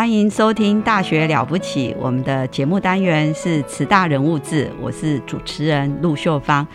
欢迎收听《大学了不起》，我们的节目单元是慈大人物志，我是主持人陆秀芳。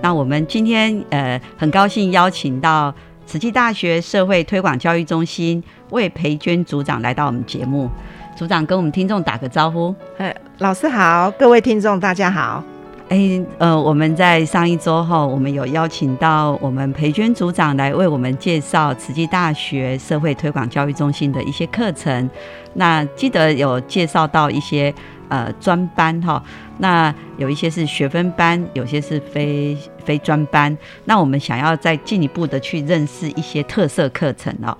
那我们今天呃很高兴邀请到慈济大学社会推广教育中心魏培娟组长来到我们节目。组长跟我们听众打个招呼。哎，老师好，各位听众大家好。哎，呃，我们在上一周后，我们有邀请到我们培娟组长来为我们介绍慈济大学社会推广教育中心的一些课程。那记得有介绍到一些呃专班哈，那有一些是学分班，有些是非非专班。那我们想要再进一步的去认识一些特色课程哦。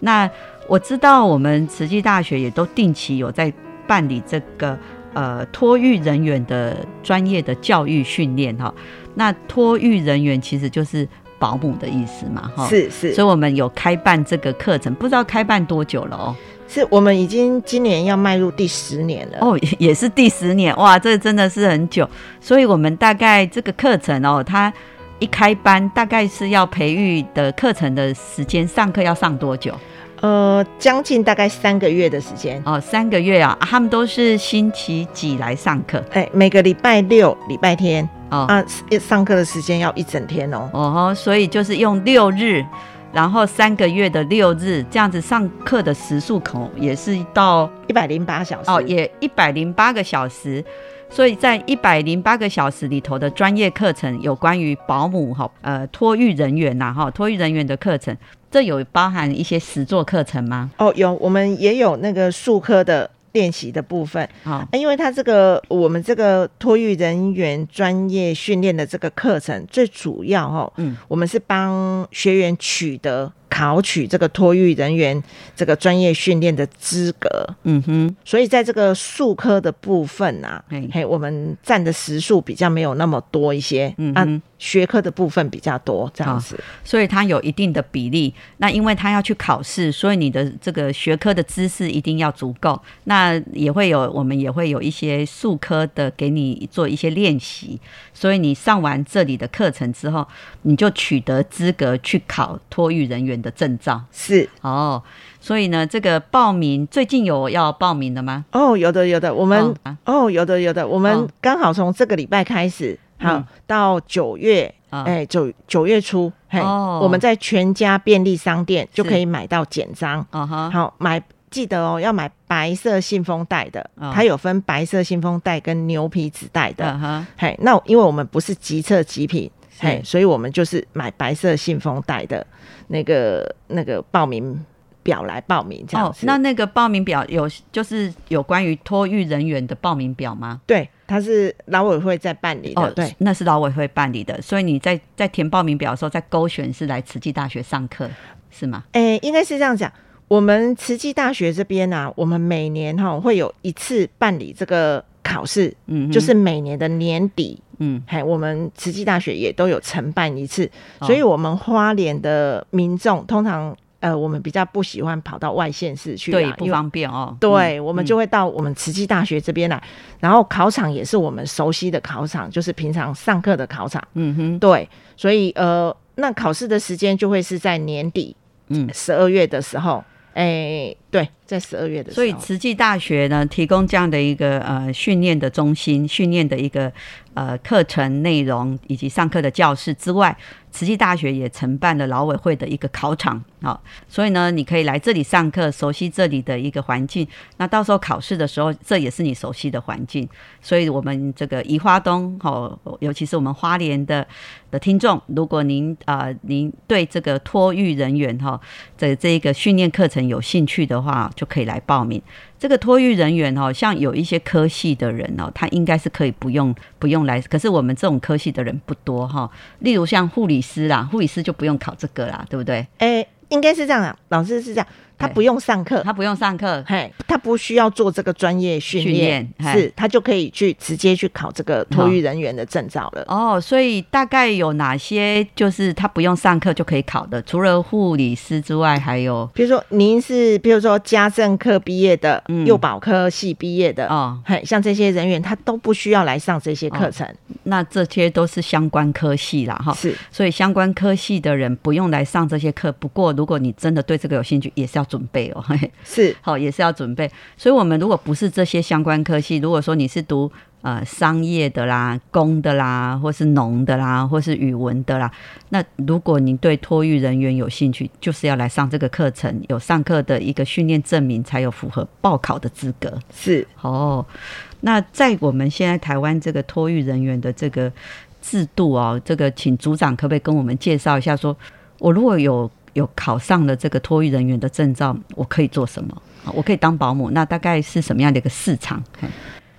那我知道我们慈济大学也都定期有在办理这个。呃，托育人员的专业的教育训练哈，那托育人员其实就是保姆的意思嘛哈，是是，所以我们有开办这个课程，不知道开办多久了哦。是我们已经今年要迈入第十年了哦，也是第十年哇，这真的是很久。所以我们大概这个课程哦，它一开班大概是要培育的课程的时间，上课要上多久？呃，将近大概三个月的时间哦，三个月啊，他们都是星期几来上课？哎，每个礼拜六、礼拜天哦啊，上课的时间要一整天哦。哦，所以就是用六日，然后三个月的六日这样子上课的时数，口也是到一百零八小时哦，也一百零八个小时。所以在一百零八个小时里头的专业课程，有关于保姆哈呃托育人员呐哈托育人员的课程，这有包含一些实作课程吗？哦，有，我们也有那个术科的练习的部分啊，因为它这个我们这个托育人员专业训练的这个课程，最主要哈，嗯，我们是帮学员取得。考取这个托育人员这个专业训练的资格，嗯哼，所以在这个数科的部分啊，嘿嘿，我们占的时数比较没有那么多一些，嗯学科的部分比较多，这样子。所以它有一定的比例。那因为他要去考试，所以你的这个学科的知识一定要足够。那也会有，我们也会有一些数科的给你做一些练习。所以你上完这里的课程之后，你就取得资格去考托育人员的证照。是。哦，所以呢，这个报名最近有要报名的吗？哦，有的有的，我们哦。啊哦有的有的，我们哦。刚好从这个礼拜开始，好嗯到九月，啊。哎九九月初，嘿，哦。我们在全家便利商店就可以买到简章，哦哈，好买。记得哦，要买白色信封袋的，哦。它有分白色信封袋跟牛皮纸袋的。嗯哈，嘿，那因为我们不是即测极品，是嘿，所以我们就是买白色信封袋的那个那个报名表来报名这样哦，子。那那个报名表有就是有关于托育人员的报名表吗？对，它是劳委会在办理的，对，那是劳委会办理的，所以你在在填报名表的时候，在勾选是来慈济大学上课，是吗？诶、应该是这样讲。我们慈济大学这边呢、我们每年哈会有一次办理这个考试，嗯，就是每年的年底，嗯。嘿，我们慈济大学也都有承办一次，哦。所以我们花莲的民众通常呃，我们比较不喜欢跑到外县市去啦，对不方便哦。对，嗯我们就会到我们慈济大学这边来，然后考场也是我们熟悉的考场，就是平常上课的考场。嗯哼，对，所以呃，那考试的时间就会是在年底，嗯。十二月的时候，哎、对，在十二月的时候，所以慈济大学呢提供这样的一个呃训练的中心，训练的一个呃课程内容以及上课的教室之外，慈济大学也承办了劳委会的一个考场啊、所以呢，你可以来这里上课，熟悉这里的一个环境。那到时候考试的时候，这也是你熟悉的环境。所以，我们这个宜花东哦，尤其是我们花莲的的听众，如果您呃您对这个托育人员哈、这这个训练课程有兴趣的话，就可以来报名。这个托育人员哦，像有一些科系的人哦，他应该是可以不用不用来，可是我们这种科系的人不多哈、例如像护理师啦，护理师就不用考这个啦，对不对？哎、应该是这样啊，老师是这样，他不用上课，他不用上课，嘿，他不需要做这个专业训训练是他就可以去直接去考这个托育人员的证照了。哦，所以大概有哪些就是他不用上课就可以考的？除了护理师之外，还有比如说您是，比如说家政科毕业的，嗯幼保科系毕业的，哦，嘿，像这些人员他都不需要来上这些课程，那这些都是相关科系啦，哈。是所以相关科系的人不用来上这些课。不过，如果你真的对这个有兴趣，也是要准备哦。是好，也是要准备。所以，我们如果不是这些相关科系，如果说你是读呃商业的啦、工的啦，或是农的啦，或是语文的啦，那如果你对托育人员有兴趣，就是要来上这个课程，有上课的一个训练证明，才有符合报考的资格。是，哦，那在我们现在台湾这个托育人员的这个制度哦，这个请组长可不可以跟我们介绍一下说我如果有有考上了这个托育人员的证照，我可以做什么？啊我可以当保姆，那大概是什么样的一个市场？嘿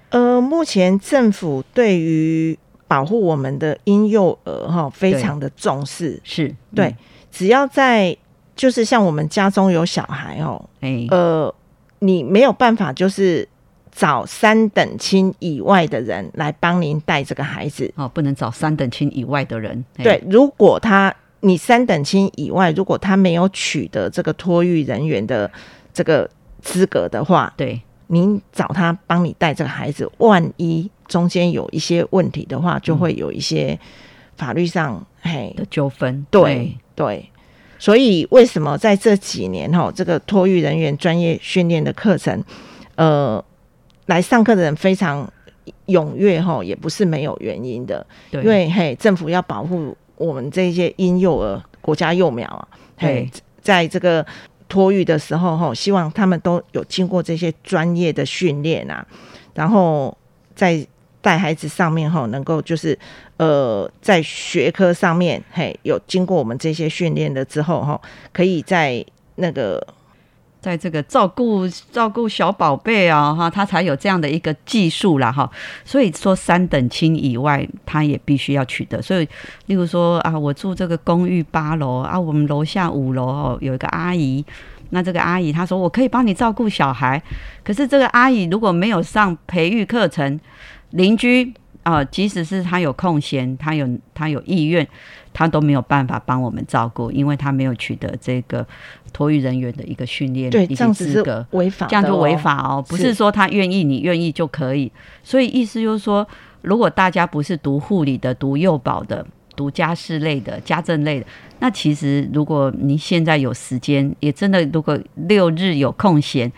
呃，目前政府对于保护我们的婴幼儿哈，非常的重视，是对，只要在就是像我们家中有小孩哦，嗯哎、呃，你没有办法就是找三等亲以外的人来帮您带这个孩子。哦，不能找三等亲以外的人。嘿对，，如果他你三等亲以外，如果他没有取得这个托育人员的这个资格的话，对，您找他帮你带这个孩子，万一中间有一些问题的话，就会有一些法律上嘿的纠纷。对对，所以为什么在这几年哈，这个托育人员专业训练的课程，呃，来上课的人非常踊跃哈，也不是没有原因的，对，因为嘿，政府要保护我们这些婴幼儿、国家幼苗啊，嘿对，在这个。托育的时候，哈，希望他们都有经过这些专业的训练啊，然后在带孩子上面哈，能够就是呃，在学科上面，嘿，有经过我们这些训练了之后哈，可以在那个在这个照顾照顾小宝贝啊，哈，他才有这样的一个技术啦，哈。所以说三等亲以外，他也必须要取得。所以，例如说啊，我住这个公寓八楼啊，我们楼下五楼哦有一个阿姨，那这个阿姨她说我可以帮你照顾小孩，可是这个阿姨如果没有上培育课程，邻居啊、即使是他有空闲，他有他有意愿，他都没有办法帮我们照顾，因为他没有取得这个托育人员的一个训练对这样子是资格。违法哦，这样就违法哦，不是是说他愿意你愿意就可以。所以意思就是说，如果大家不是读护理的、读幼保的、读家事类的、家政类的，那其实如果你现在有时间，也真的如果六日有空闲，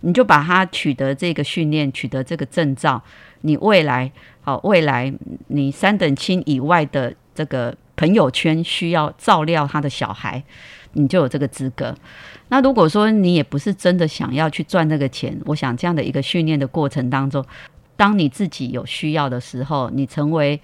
你就把它取得这个训练，取得这个证照，你未来好、未来你三等亲以外的这个朋友圈需要照料他的小孩，你就有这个资格。那如果说你也不是真的想要去赚那个钱，我想这样的一个训练的过程当中，当你自己有需要的时候，你成为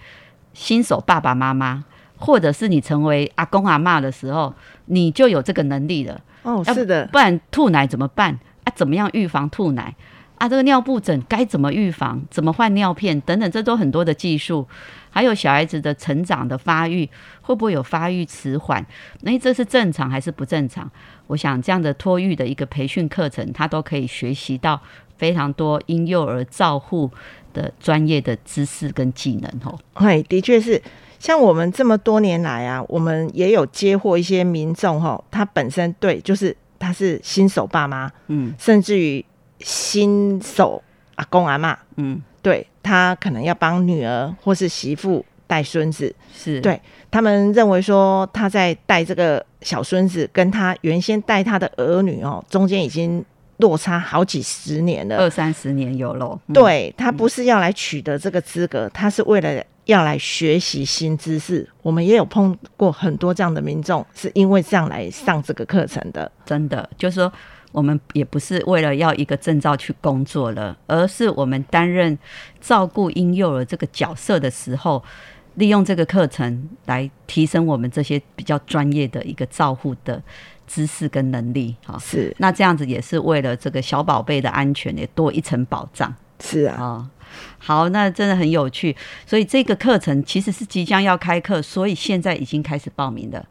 新手爸爸妈妈，或者是你成为阿公阿嬷的时候，你就有这个能力了。哦，是的，不然吐奶怎么办？啊，怎么样预防吐奶？啊，这个尿布疹该怎么预防？怎么换尿片等等，这都很多的技术。还有小孩子的成长的发育，会不会有发育迟缓？那这是正常还是不正常？我想这样的托育的一个培训课程，他都可以学习到非常多婴幼儿照护的专业的知识跟技能哦。嘿，的确是。像我们这么多年来啊，我们也有接获一些民众哦，他本身对就是他是新手爸妈，嗯甚至于新手阿公阿妈，嗯，对他可能要帮女儿或是媳妇带孙子，是对他们认为说他在带这个小孙子，跟他原先带他的儿女哦，中间已经落差好几十年了，二三十年有喽。对他不是要来取得这个资格，他是为了要来学习新知识。我们也有碰过很多这样的民众，是因为这样来上这个课程的。真的，就是说我们也不是为了要一个证照去工作了，而是我们担任照顾婴幼儿这个角色的时候，利用这个课程来提升我们这些比较专业的一个照护的。知识跟能力，哈，是那这样子也是为了这个小宝贝的安全也多一层保障，是啊，好，那真的很有趣，所以这个课程其实是即将要开课，所以现在已经开始报名了。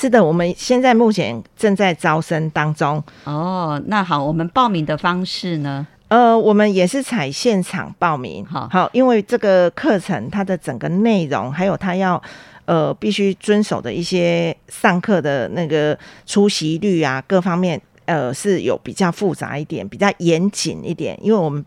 是的，我们现在目前正在招生当中。哦，那好，我们报名的方式呢？呃，我们也是采现场报名，好，好，因为这个课程它的整个内容还有它要。呃，必须遵守的一些上课的那个出席率啊，各方面呃是有比较复杂一点，比较严谨一点。因为我们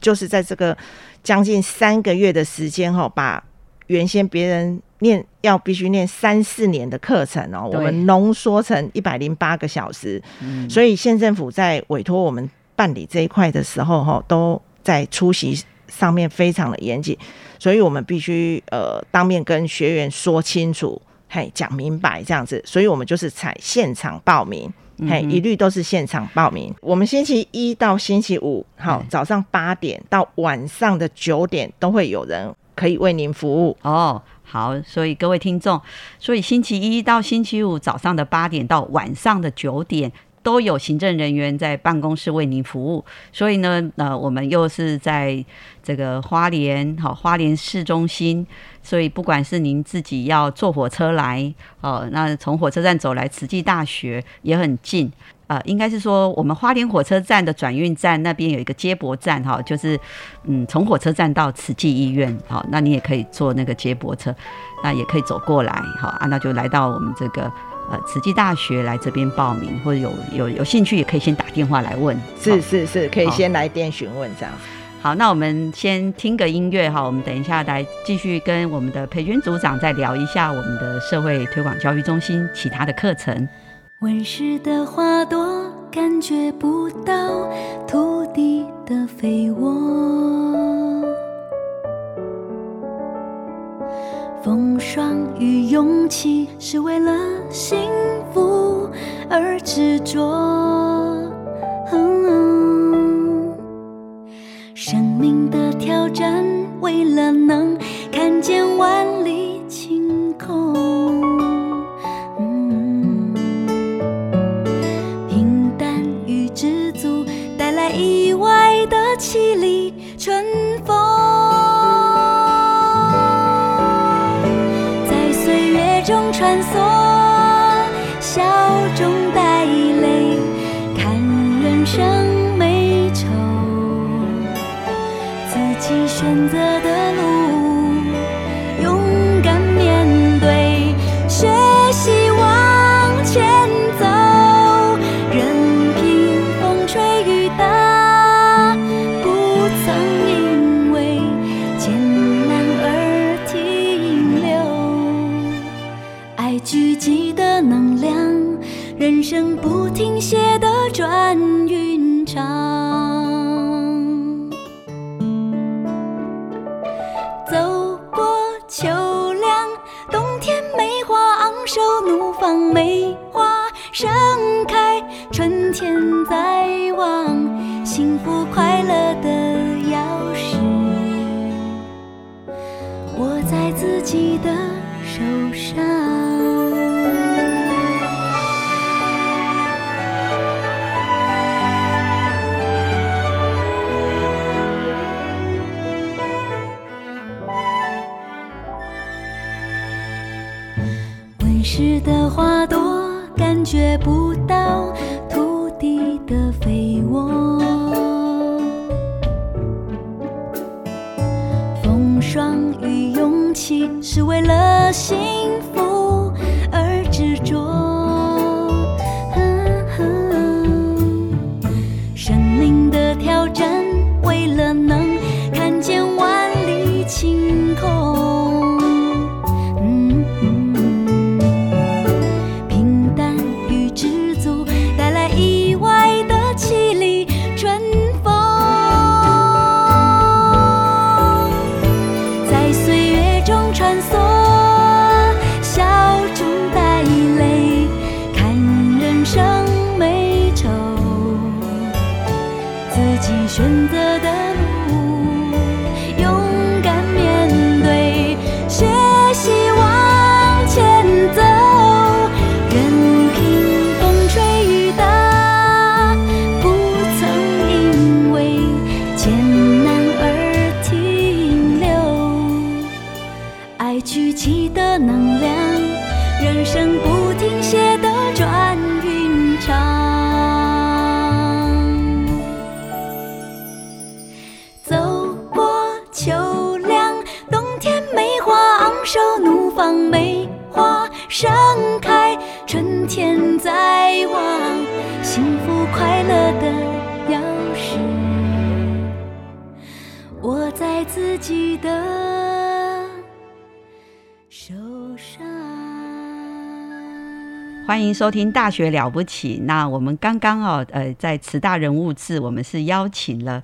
就是在这个将近三个月的时间哈，把原先别人念要必须念三四年的课程哦，我们浓缩成一百零八个小时。所以县政府在委托我们办理这一块的时候哈，都在出席上面非常的严谨。所以我们必须呃当面跟学员说清楚，嘿，讲明白这样子。所以我们就是采现场报名，嘿，一律都是现场报名。我们星期一到星期五，好，早上八点到晚上的九点都会有人可以为您服务哦。好，所以各位听众，所以星期一到星期五早上的八点到晚上的九点。都有行政人员在办公室为您服务，所以呢，呃，我们又是在这个花莲，好，花莲市中心，所以不管是您自己要坐火车来，哦，那从火车站走来慈济大学也很近，啊，应该是说我们花莲火车站的转运站那边有一个接驳站，哈，就是嗯，从火车站到慈济医院，好，那你也可以坐那个接驳车，那也可以走过来，好啊，那就来到我们这个。呃，慈济大学来这边报名，或者有有有兴趣，也可以先打电话来问。是是是，可以先来电询问这样。好，那我们先听个音乐哈，我们等一下来继续跟我们的培军组长再聊一下我们的社会推广教育中心其他的课程。温室的花朵感觉不到土地的肥沃。风霜与勇气是为了幸福而执着，生命的挑战为了能看见万里晴空，穿梭，笑中带泪，看人生美丑，自己选择的幸福快乐的钥匙，握在自己的手上。温室的花朵感觉不是为了幸的手上。欢迎收听《大学了不起》。那我们刚刚哦，呃，在慈大人物志，我们是邀请了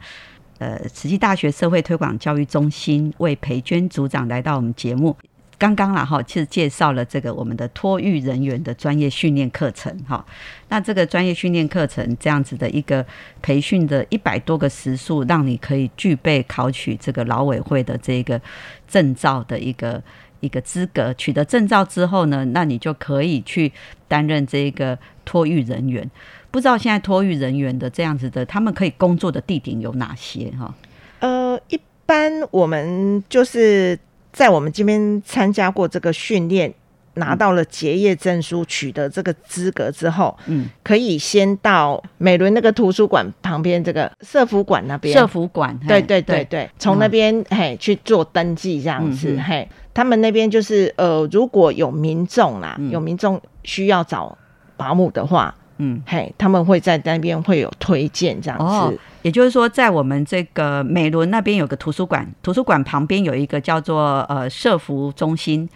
呃慈济大学社会推广教育中心魏培娟组长来到我们节目。刚刚啦哈，其实介绍了这个我们的托育人员的专业训练课程哈。那这个专业训练课程这样子的一个培训的一百多个时数，让你可以具备考取这个劳委会的这个证照的一个一个资格。取得证照之后呢，那你就可以去担任这个托育人员。不知道现在托育人员的这样子的，他们可以工作的地点有哪些哈？呃，一般我们就是在我们这边参加过这个训练，拿到了结业证书，取得这个资格之后，嗯，可以先到美伦那个图书馆旁边这个社福馆那边，社服馆，对对对对，从那边嘿去做登记这样子，嘿，他们那边就是呃，如果有民众啦，有民众需要找保姆的话，嗯。嘿，他们会在那边会有推荐这样哦子，，也就是说，在我们这个美伦那边有个图书馆，图书馆旁边有一个叫做呃社服中心，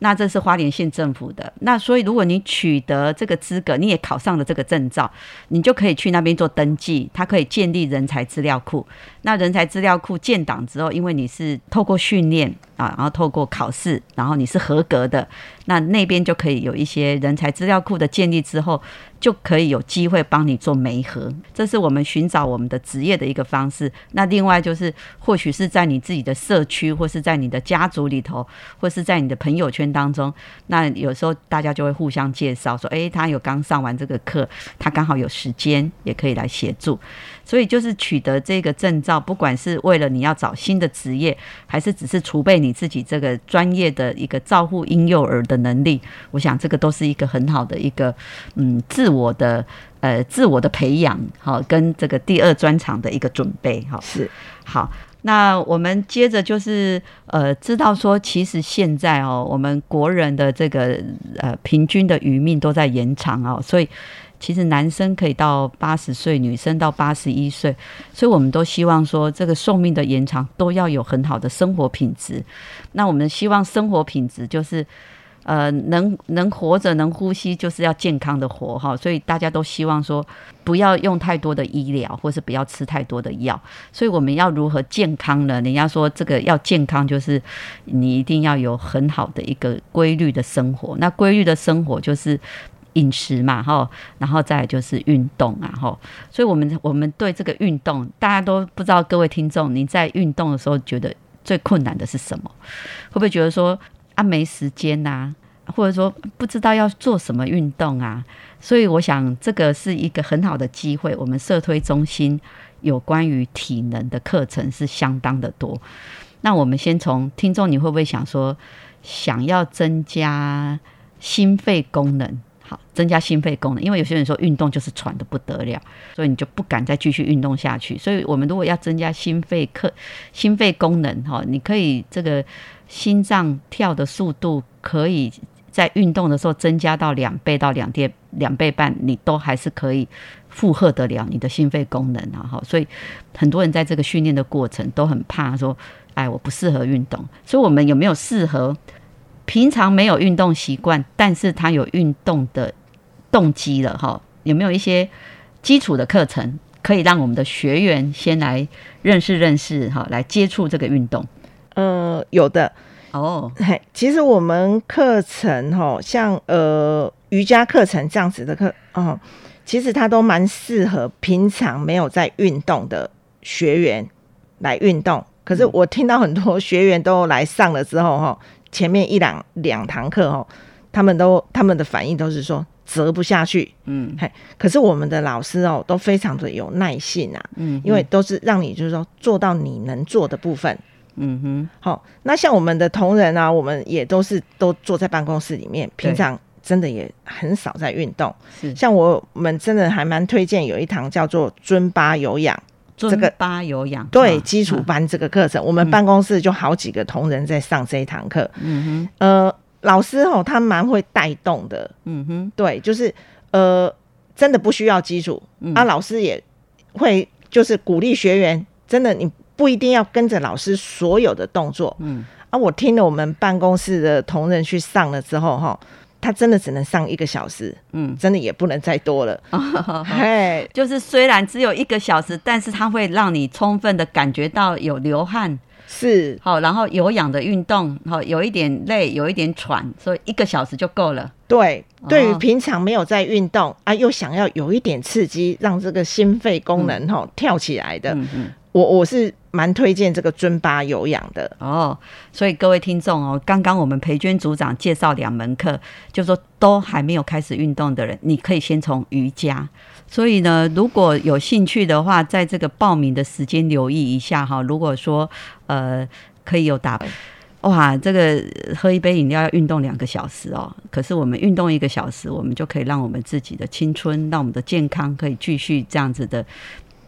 那这是花莲县政府的。那所以，如果你取得这个资格，你也考上了这个证照，你就可以去那边做登记，它可以建立人才资料库。那人才资料库建档之后，因为你是透过训练啊，然后透过考试，然后你是合格的，那那边就可以有一些人才资料库的建立之后，就可以有机会帮你做媒合。这是我们寻找我们的职业的一个方式。那另外就是，或许是在你自己的社区，或是在你的家族里头，或是在你的朋友圈当中，那有时候大家就会互相介绍，说，诶，他有刚上完这个课，他刚好有时间，也可以来协助。所以就是取得这个证照，不管是为了你要找新的职业，还是只是储备你自己这个专业的一个照护婴幼儿的能力，我想这个都是一个很好的一个嗯自我的呃自我的培养，好、跟这个第二专长的一个准备，哈、是好，那我们接着就是呃，知道说，其实现在哦，我们国人的这个呃平均的余命都在延长哦，所以其实男生可以到八十岁，女生到八十一岁，所以我们都希望说，这个寿命的延长都要有很好的生活品质。那我们希望生活品质就是。呃，能能活着，能呼吸，就是要健康的活哈。所以大家都希望说，不要用太多的医疗，或是不要吃太多的药。所以我们要如何健康呢？人家说这个要健康，就是你一定要有很好的一个规律的生活。那规律的生活就是饮食嘛，哈，然后再就是运动啊，哈。所以我们我们对这个运动，大家都不知道，各位听众，你在运动的时候觉得最困难的是什么？会不会觉得说啊没时间呐、或者说不知道要做什么运动啊？所以我想这个是一个很好的机会。我们社推中心有关于体能的课程是相当的多。那我们先从听众，你会不会想说，想要增加心肺功能？好，增加心肺功能，因为有些人说运动就是喘的不得了，所以你就不敢再继续运动下去。所以我们如果要增加心肺克、心肺功能，哈，你可以这个心脏跳的速度可以在运动的时候增加到两倍到两倍两倍半，你都还是可以负荷得了你的心肺功能啊！哈，所以很多人在这个训练的过程都很怕说，哎，我不适合运动。所以我们有没有适合平常没有运动习惯，但是他有运动的动机了哈？有没有一些基础的课程可以让我们的学员先来认识认识哈，来接触这个运动？呃有的，哦，嘿，其实我们课程哈，像呃瑜伽课程这样子的课，哦，其实它都蛮适合平常没有在运动的学员来运动。可是我听到很多学员都来上了之后哈，前面一两两堂课哦，他们都他们的反应都是说折不下去，嗯。嘿，可是我们的老师哦都非常的有耐性啊，嗯，因为都是让你就是说做到你能做的部分。嗯哼，好，那像我们的同仁啊，我们也都是都坐在办公室里面，平常真的也很少在运动。是。像我们真的还蛮推荐有一堂叫做尊巴有氧，这个八有氧，啊对基础，班这个课程，我们办公室就好几个同仁在上这一堂课。嗯哼。呃，老师哦，他蛮会带动的，嗯哼，对，就是呃，真的不需要基础、嗯。啊，老师也会就是鼓励学员，真的你不一定要跟着老师所有的动作，嗯。啊，我听了我们办公室的同仁去上了之后哈，他真的只能上一个小时，嗯，真的也不能再多了，嘿，就是虽然只有一个小时，但是它会让你充分的感觉到有流汗，是。好，然后有氧的运动，好，有一点累，有一点喘，所以一个小时就够了。对，对于哦平常没有在运动啊，又想要有一点刺激，让这个心肺功能哈、跳起来的，嗯嗯。我我是蛮推荐这个尊巴有氧的。哦，所以各位听众哦，刚刚我们培娟组长介绍两门课，就说都还没有开始运动的人，你可以先从瑜伽。所以呢，如果有兴趣的话，在这个报名的时间留意一下哈。如果说呃可以有打。哇，这个喝一杯饮料要运动两个小时哦。可是我们运动一个小时，我们就可以让我们自己的青春，让我们的健康可以继续这样子的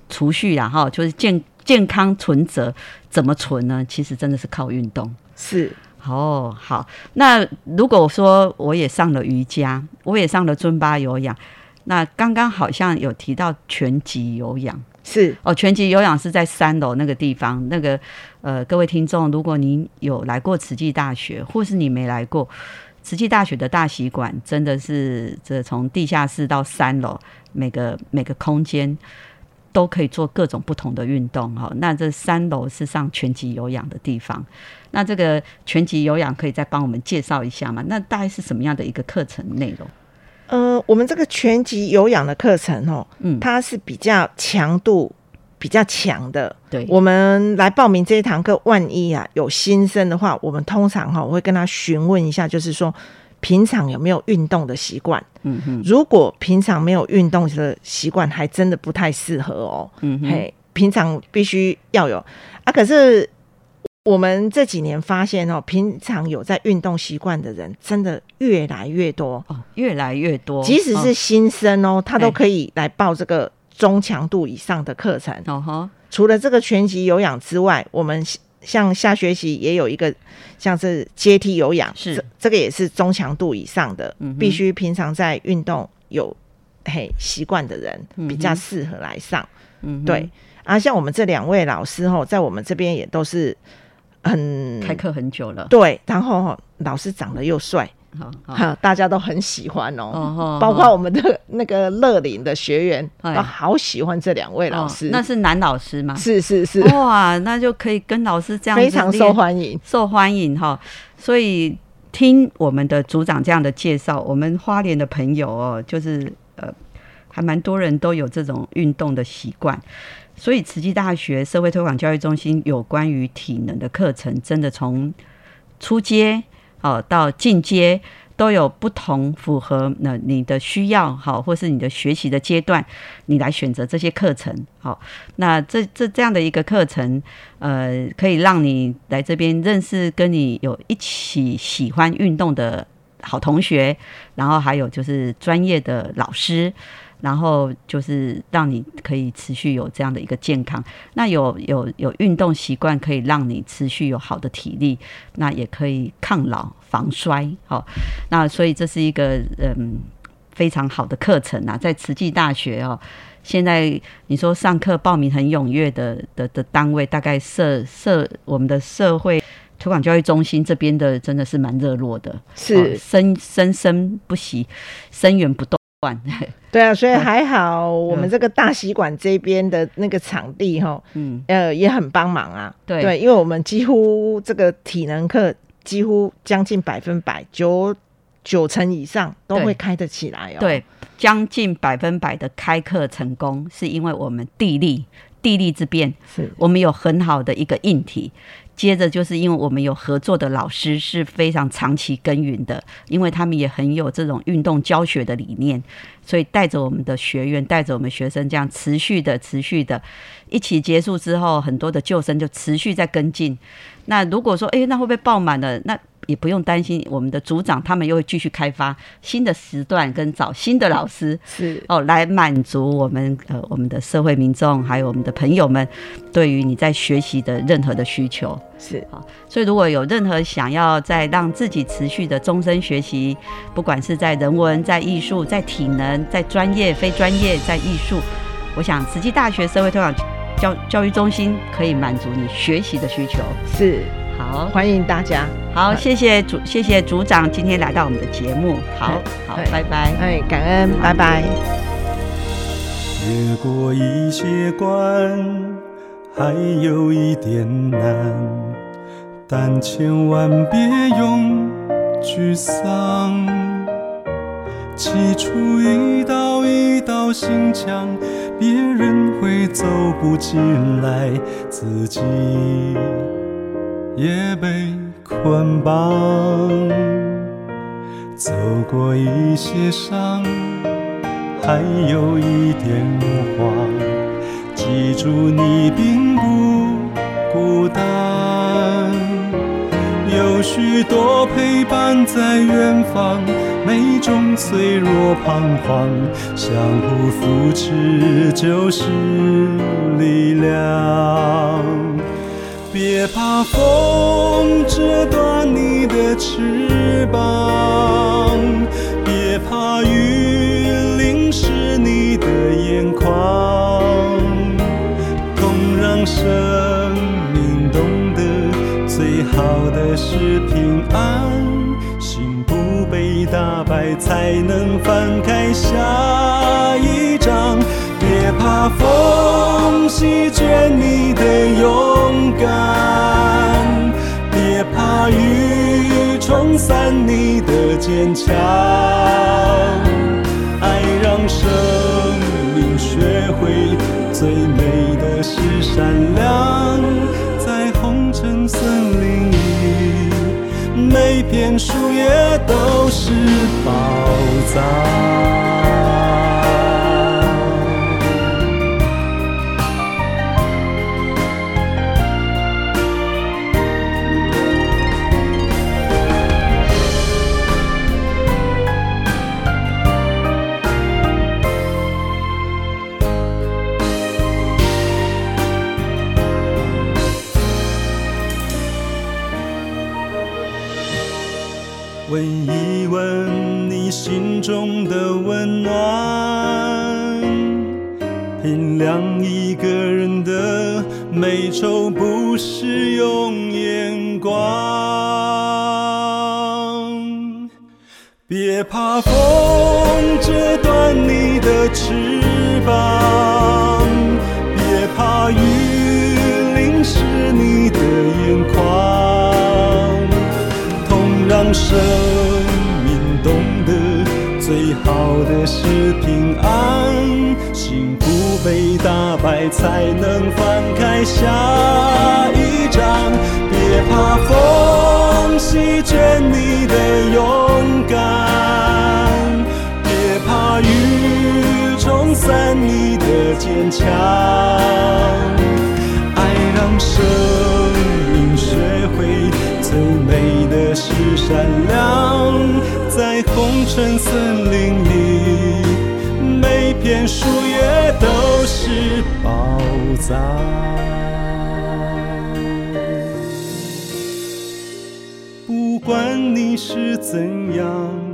储蓄啊哈，就是健健康存折怎么存呢？其实真的是靠运动。是哦，好。那如果说我也上了瑜伽，我也上了尊巴有氧，那刚刚好像有提到拳击有氧是，哦，拳击有氧是在三楼那个地方。那个呃，各位听众，如果您有来过慈济大学，或是你没来过，慈济大学的大习馆真的是这从地下室到三楼，每个每个空间。都可以做各种不同的运动哈。那这三楼是上拳击有氧的地方。那这个拳击有氧可以再帮我们介绍一下吗？那大概是什么样的一个课程内容？呃，我们这个拳击有氧的课程哦，嗯，它是比较强度比较强的。对，我们来报名这一堂课，万一啊有新生的话，我们通常哈、我会跟他询问一下，就是说平常有没有运动的习惯。嗯哼，如果平常没有运动的习惯，还真的不太适合哦。嗯哼，嘿，平常必须要有啊。可是我们这几年发现哦，平常有在运动习惯的人，真的越来越多。哦，越来越多，即使是哦新生哦，他都哎可以来报这个中强度以上的课程。哦哈，除了这个拳击有氧之外，我们像下学期也有一个像是阶梯有氧，是。这这个也是中强度以上的，嗯必须平常在运动有嘿习惯的人比较适合来上。嗯，对。啊，像我们这两位老师吼，在我们这边也都是很开课很久了，对，然后哦老师长得又帅，哈，大家都很喜欢哦。包括我们的那个乐龄的学员哎都好喜欢这两位老哦师，那是男老师吗？是是是，哇，那就可以跟老师这样非常受欢迎。受欢迎哈。所以听我们的组长这样的介绍，我们花莲的朋友哦，就是呃，还蛮多人都有这种运动的习惯。所以慈济大学社会推广教育中心有关于体能的课程，真的从初阶哦到进阶。都有不同符合那你的需要好，或是你的学习的阶段，你来选择这些课程好。那这这这样的一个课程，呃，可以让你来这边认识跟你有一起喜欢运动的好同学，然后还有就是专业的老师，然后就是让你可以持续有这样的一个健康。那有有有运动习惯，可以让你持续有好的体力，那也可以抗老防衰。好、那所以这是一个嗯非常好的课程啊，在慈济大学哦。现在你说上课报名很踊跃的的的单位，大概社社我们的社会推广教育中心这边的真的是蛮热络的，哦是，生生生不息，生源不断。对啊，所以还好，我们这个大习馆这边的那个场地哈，嗯，呃，也很帮忙啊。对对，因为我们几乎这个体能课几乎将近百分百九九成以上都对会开得起来哦。对，将近百分百的开课成功，是因为我们地利地利之便，是我们有很好的一个硬体。接着就是因为我们有合作的老师是非常长期耕耘的，因为他们也很有这种运动教学的理念，所以带着我们的学员，带着我们学生这样持续的、持续的，一起结束之后，很多的救生就持续在跟进。那如果说，诶，那会不会爆满了？那也不用担心我们的组长他们又会继续开发新的时段跟找新的老师是哦，来满足我们呃我们的社会民众还有我们的朋友们对于你在学习的任何的需求。是好所以如果有任何想要再让自己持续的终身学习，不管是在人文、在艺术、在体能、在专业、非专业、在艺术，我想慈济大学社会推广教教育中心可以满足你学习的需求。是，好，欢迎大家。好，谢谢组，谢谢组长今天来到我们的节目。好好，哎拜拜。哎，感恩，拜拜。越过一些关，还有一点难，但千万别用沮丧。起初一道一道心墙，别人会走不进来，自己也被捆绑。走过一些伤。还有一点慌，记住你并不孤单，许多陪伴在远方，每种脆弱彷徨，相互扶持就是力量。别怕风折断你的翅膀，别怕雨淋湿你的眼眶，是平安，心不被打败才能翻开下一章。别怕风席卷你的勇敢，别怕雨冲散你的坚强。爱让生命学会最美的是善良，在红尘森林里，片树叶都是宝藏。雨淋湿你的眼眶。痛让生命懂得最好的是平安，心不被打败才能翻开下一章。别怕风席卷你的勇敢，的坚强。爱让生命学会最美的是善良，在红尘森林里，每片树叶都是宝藏。不管你是怎样。